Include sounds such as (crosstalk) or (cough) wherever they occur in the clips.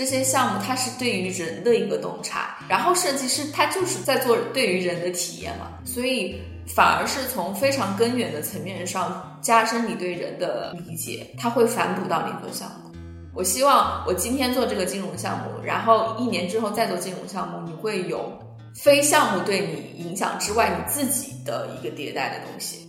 这些项目它是对于人的一个洞察，然后设计师他就是在做对于人的体验嘛，所以反而是从非常根源的层面上加深你对人的理解，它会反哺到你做项目。我希望我今天做这个金融项目，然后一年之后再做金融项目，你会有非项目对你影响之外，你自己的一个迭代的东西。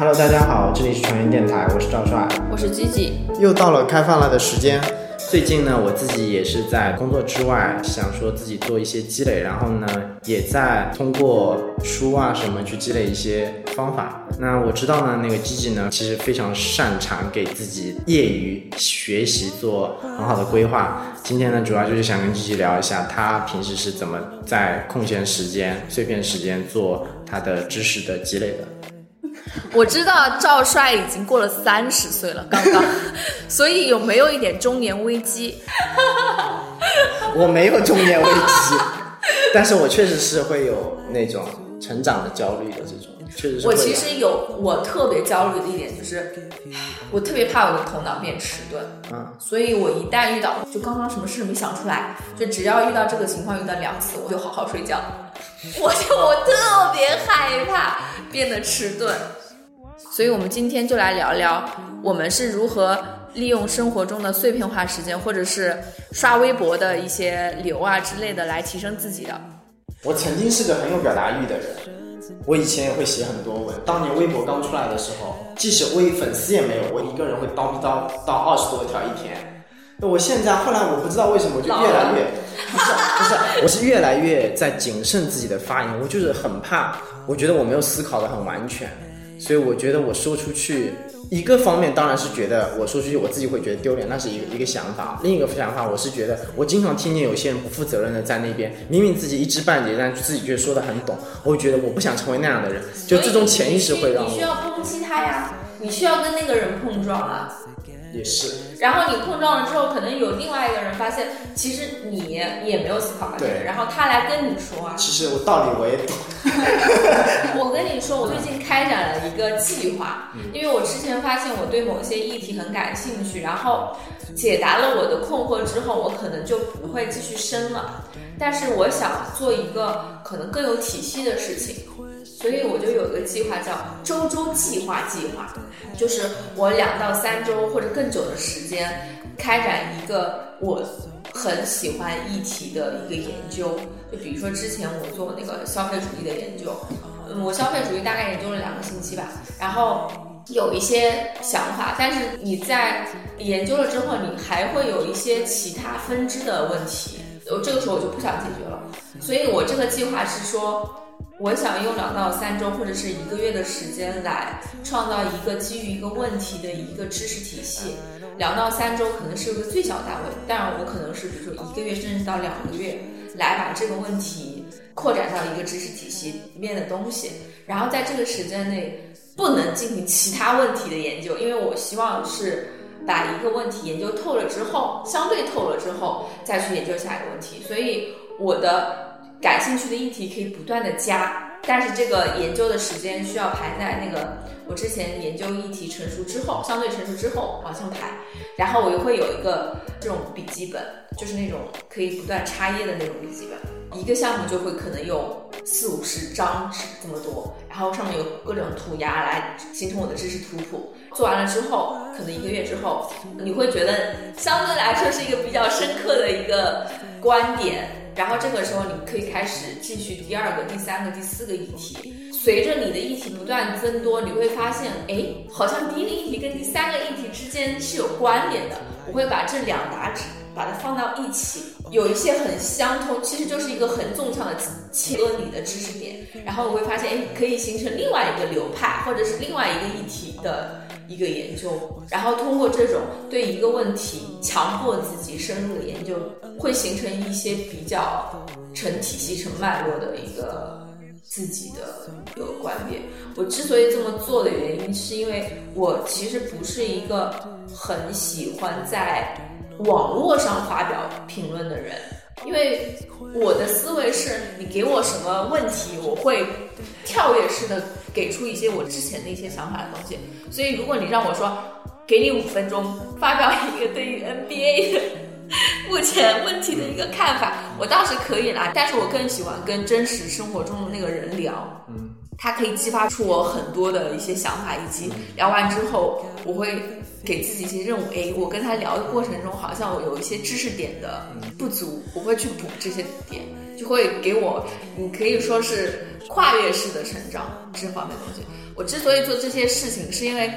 Hello，大家好，这里是传音电台，我是赵帅，我是吉吉，又到了开饭了的时间。最近呢，我自己也是在工作之外，想说自己做一些积累，然后呢，也在通过书啊什么去积累一些方法。那我知道呢，那个吉吉呢，其实非常擅长给自己业余学习做很好的规划。今天呢，主要就是想跟吉吉聊一下，他平时是怎么在空闲时间、碎片时间做他的知识的积累的。(laughs) 我知道赵帅已经过了三十岁了，刚刚，(laughs) 所以有没有一点中年危机？我没有中年危机，(laughs) 但是我确实是会有那种成长的焦虑的这种，确实是。我其实有，我特别焦虑的一点就是，我特别怕我的头脑变迟钝，嗯，所以我一旦遇到，就刚刚什么事没想出来，就只要遇到这个情况遇到两次，我就好好睡觉。(laughs) 我就我特别害怕变得迟钝，所以我们今天就来聊聊我们是如何利用生活中的碎片化时间，或者是刷微博的一些流啊之类的来提升自己的。我曾经是个很有表达欲的人，我以前也会写很多文。当年微博刚出来的时候，即使微粉丝也没有，我一个人会叨逼叨到二十多条一天。我现在后来我不知道为什么我就越来越不是不是，我是越来越在谨慎自己的发言，我就是很怕，我觉得我没有思考的很完全，所以我觉得我说出去一个方面当然是觉得我说出去我自己会觉得丢脸，那是一个一个想法。另一个想法我是觉得我经常听见有些人不负责任的在那边，明明自己一知半解，但自己却说的很懂，我会觉得我不想成为那样的人，就这种潜意识会让我。你需要抨击他呀，你需要跟那个人碰撞啊。也是，然后你碰撞了之后，可能有另外一个人发现，其实你也没有思考对，然后他来跟你说啊，其实我道理我也懂。(laughs) 我跟你说，我最近开展了一个计划，因为我之前发现我对某些议题很感兴趣，然后解答了我的困惑之后，我可能就不会继续深了。但是我想做一个可能更有体系的事情。所以我就有一个计划，叫周周计划计划，就是我两到三周或者更久的时间，开展一个我很喜欢议题的一个研究。就比如说之前我做那个消费主义的研究，我消费主义大概研究了两个星期吧，然后有一些想法，但是你在研究了之后，你还会有一些其他分支的问题，我这个时候我就不想解决了。所以我这个计划是说。我想用两到三周或者是一个月的时间来创造一个基于一个问题的一个知识体系。两到三周可能是一个最小单位，但我可能是比如说一个月甚至到两个月来把这个问题扩展到一个知识体系里面的东西。然后在这个时间内不能进行其他问题的研究，因为我希望是把一个问题研究透了之后，相对透了之后再去研究下一个问题。所以我的。感兴趣的议题可以不断的加，但是这个研究的时间需要排在那个我之前研究议题成熟之后，相对成熟之后往上排。然后我又会有一个这种笔记本，就是那种可以不断插页的那种笔记本。一个项目就会可能有四五十张纸这么多，然后上面有各种涂鸦来形成我的知识图谱。做完了之后，可能一个月之后，你会觉得相对来说是一个比较深刻的一个观点。然后这个时候，你可以开始继续第二个、第三个、第四个议题。随着你的议题不断增多，你会发现，哎，好像第一个议题跟第三个议题之间是有关联的。我会把这两沓纸把它放到一起，有一些很相通，其实就是一个很纵向的切割你的知识点。然后我会发现，哎，可以形成另外一个流派，或者是另外一个议题的。一个研究，然后通过这种对一个问题强迫自己深入的研究，会形成一些比较成体系、成脉络的一个自己的一个观点。我之所以这么做的原因，是因为我其实不是一个很喜欢在网络上发表评论的人。因为我的思维是你给我什么问题，我会跳跃式的给出一些我之前的一些想法的东西。所以如果你让我说，给你五分钟发表一个对于 NBA 的 (laughs) 目前问题的一个看法，我倒是可以啦。但是我更喜欢跟真实生活中的那个人聊，嗯，他可以激发出我很多的一些想法，以及聊完之后，我会给自己一些任务。诶，我跟他聊的过程中，好像我有一些知识点的不足，我会去补这些点，就会给我，你可以说是跨越式的成长这方面的东西。我之所以做这些事情，是因为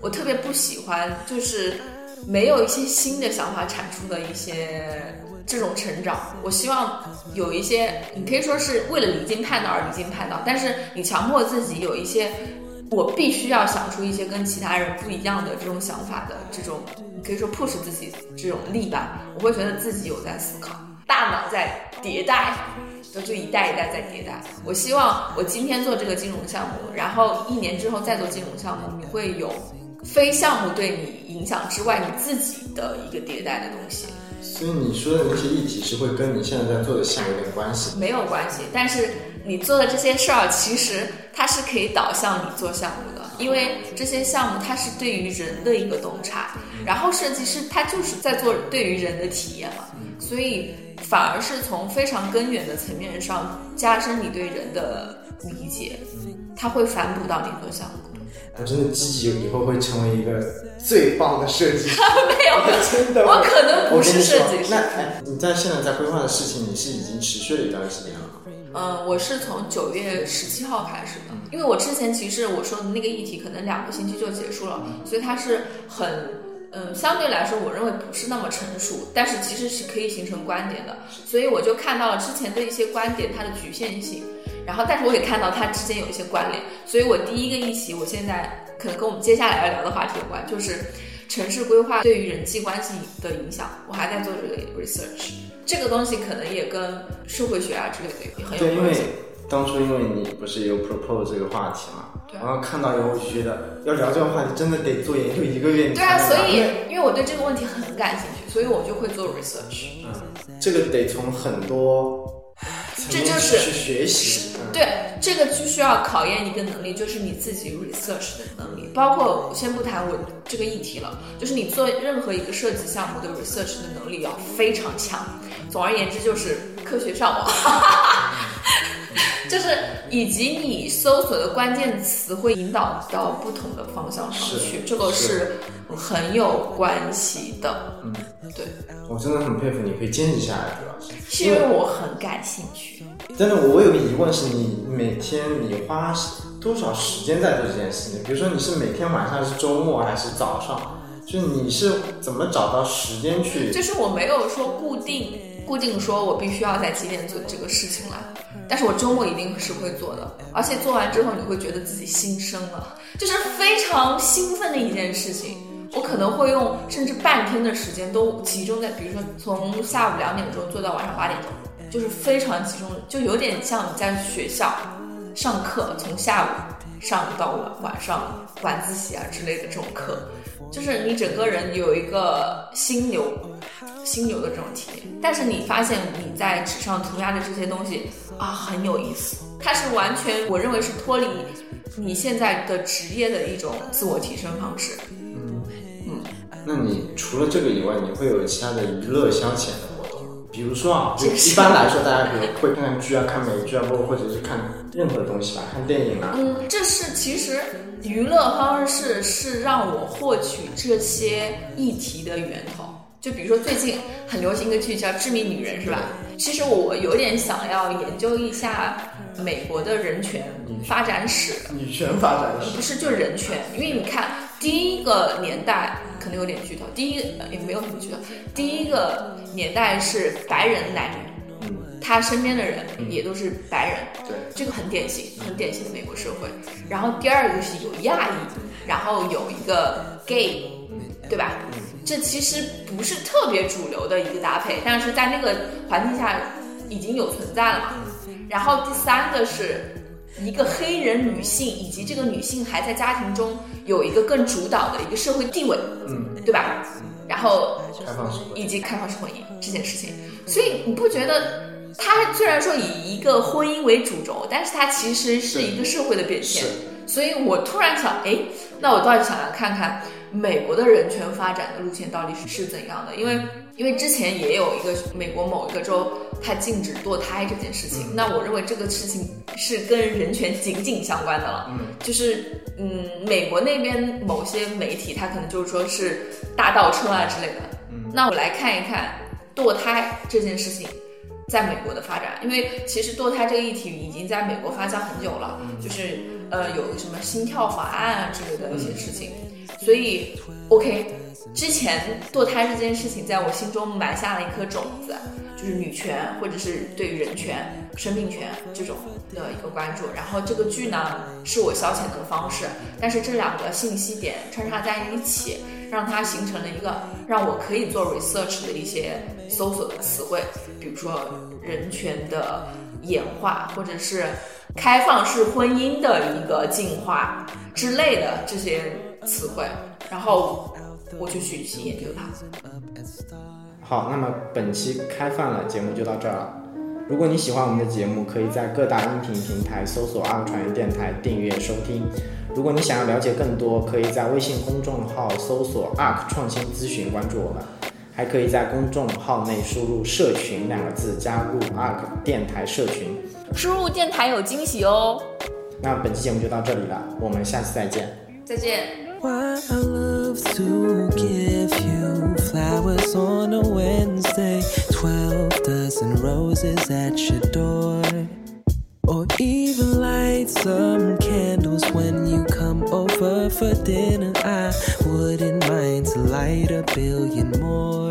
我特别不喜欢，就是没有一些新的想法产出的一些这种成长。我希望有一些，你可以说是为了离经叛道而离经叛道，但是你强迫自己有一些，我必须要想出一些跟其他人不一样的这种想法的这种，你可以说 push 自己这种力吧。我会觉得自己有在思考，大脑在迭代。就就一代一代在迭代。我希望我今天做这个金融项目，然后一年之后再做金融项目，你会有非项目对你影响之外，你自己的一个迭代的东西。所以你说的那些议题是会跟你现在在做的项目有点关系？没有关系，但是你做的这些事儿，其实它是可以导向你做项目的，因为这些项目它是对于人的一个洞察，然后设计师他就是在做对于人的体验嘛，所以。反而是从非常根源的层面上加深你对人的理解，它会反哺到你做项目。我真的积极以后会成为一个最棒的设计师。(laughs) 没有，(laughs) 真的，我可能不是设计师。那你在现在在规划的事情，你是已经持续了一段时间了吗？嗯，我是从九月十七号开始的，因为我之前其实我说的那个议题可能两个星期就结束了，所以它是很。嗯，相对来说，我认为不是那么成熟，但是其实是可以形成观点的，所以我就看到了之前的一些观点它的局限性，然后但是我也看到它之间有一些关联，所以我第一个议题，我现在可能跟我们接下来要聊的话题有关，就是城市规划对于人际关系的影响，我还在做这个 research，这个东西可能也跟社会学啊之类的也很有关系。当初因为你不是有 propose 这个话题嘛，然后看到以后我就觉得要聊这个话题真的得做研究一个月。对啊，所以因为我对这个问题很感兴趣，所以我就会做 research。嗯，这个得从很多这就是去学习。对，这个就需要考验一个能力，就是你自己 research 的能力。包括先不谈我这个议题了，就是你做任何一个设计项目的 research 的能力要非常强。总而言之，就是科学上网。(laughs) 就是以及你搜索的关键词会引导到不同的方向上去，这个是很有关系的。嗯，对，我真的很佩服你可以坚持下来，主要是是因为我很感兴趣。但是，我有个疑问是你每天你花多少时间在做这件事情？比如说你是每天晚上还是周末还是早上？就是你是怎么找到时间去？就是我没有说固定固定说我必须要在几点做这个事情了。但是我周末一定是会做的，而且做完之后你会觉得自己新生了，就是非常兴奋的一件事情。我可能会用甚至半天的时间都集中在，比如说从下午两点钟做到晚上八点钟，就是非常集中，就有点像你在学校上课，从下午上到晚晚上晚自习啊之类的这种课，就是你整个人有一个心流。心流的这种体验，但是你发现你在纸上涂鸦的这些东西啊很有意思，它是完全我认为是脱离你现在的职业的一种自我提升方式。嗯嗯，那你除了这个以外，你会有其他的娱乐消遣的？比如说啊，就一般来说，大家比如会看看剧啊，看美剧啊，包括或者是看任何东西吧，看电影啊。嗯，这是其实娱乐方式是让我获取这些议题的源头。就比如说最近很流行一个剧叫《致命女人》，是吧？其实我有点想要研究一下美国的人权发展史。女权发展史不是就人权，因为你看第一个年代可能有点剧透，第一也没有什么剧透。第一个年代是白人男女，嗯，他身边的人也都是白人，对，这个很典型，很典型的美国社会。然后第二个是有亚裔，然后有一个 gay，对吧？这其实不是特别主流的一个搭配，但是在那个环境下已经有存在了嘛。然后第三个是一个黑人女性，以及这个女性还在家庭中有一个更主导的一个社会地位，嗯，对吧？然后开放式婚姻以及开放式婚姻这件事情，所以你不觉得？它虽然说以一个婚姻为主轴，但是它其实是一个社会的变迁。所以我突然想，哎，那我倒是想要看看美国的人权发展的路线到底是是怎样的，因为因为之前也有一个美国某一个州，它禁止堕胎这件事情，那我认为这个事情是跟人权紧紧相关的了。嗯，就是嗯，美国那边某些媒体，他可能就是说是大倒车啊之类的。嗯，那我来看一看堕胎这件事情。在美国的发展，因为其实堕胎这个议题已经在美国发酵很久了，就是呃有什么心跳法案啊之类的一些事情，所以 OK，之前堕胎这件事情在我心中埋下了一颗种子，就是女权或者是对人权、生命权这种的一个关注。然后这个剧呢是我消遣的方式，但是这两个信息点穿插在一起。让它形成了一个让我可以做 research 的一些搜索的词汇，比如说人权的演化，或者是开放式婚姻的一个进化之类的这些词汇，然后我就去去研究它。好，那么本期开放了节目就到这儿了。如果你喜欢我们的节目，可以在各大音频平台搜索“二传媒电台”订阅收听。如果你想要了解更多，可以在微信公众号搜索 “ARK 创新咨询”关注我们，还可以在公众号内输入“社群”两个字，加入 ARK 电台社群。输入电台有惊喜哦！那本期节目就到这里了，我们下次再见。再见。Why I love to give you flowers on a Wednesday, 12 dozen roses at your door. Or even light some candles when you come over for dinner. I wouldn't mind to light a billion more.